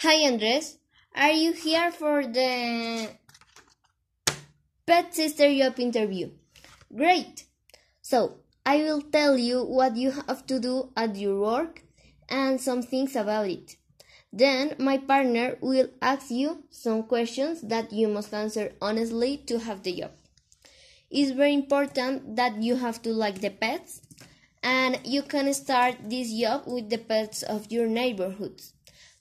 Hi Andres, are you here for the Pet Sister Job interview? Great! So, I will tell you what you have to do at your work and some things about it. Then my partner will ask you some questions that you must answer honestly to have the job. It's very important that you have to like the pets and you can start this job with the pets of your neighborhoods.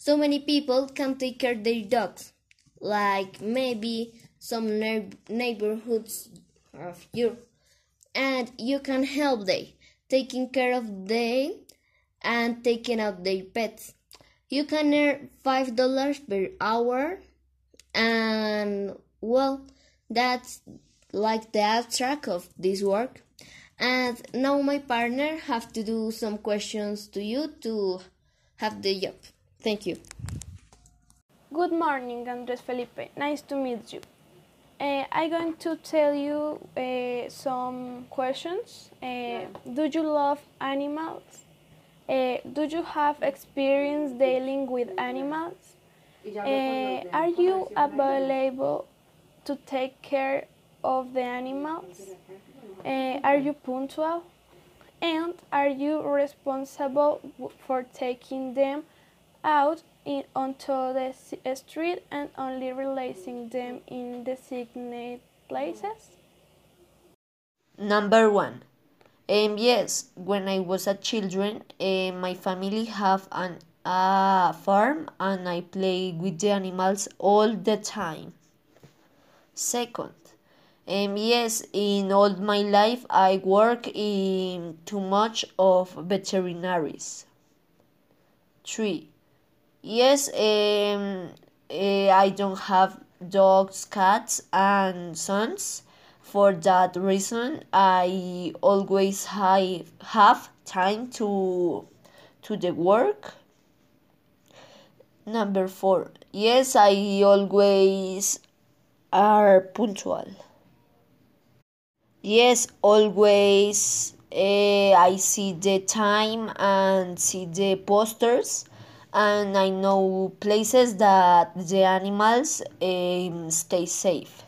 So many people can take care their dogs, like maybe some neighborhoods of you, and you can help them taking care of them and taking out their pets. You can earn five dollars per hour, and well, that's like the abstract of this work. And now my partner have to do some questions to you to have the job. Thank you. Good morning, Andres Felipe. Nice to meet you. Uh, I'm going to tell you uh, some questions. Uh, do you love animals? Uh, do you have experience dealing with animals? Uh, are you available to take care of the animals? Uh, are you punctual? And are you responsible for taking them out in, onto the street and only releasing them in designated places? Number one. Um, yes, when I was a children, uh, my family have an a farm and I play with the animals all the time. Second, um, yes, in all my life I work in too much of veterinaries. Three, yes, um, uh, I don't have dogs, cats, and sons. For that reason, I always have, have time to to the work. Number four, yes, I always are punctual. Yes, always uh, I see the time and see the posters, and I know places that the animals um, stay safe.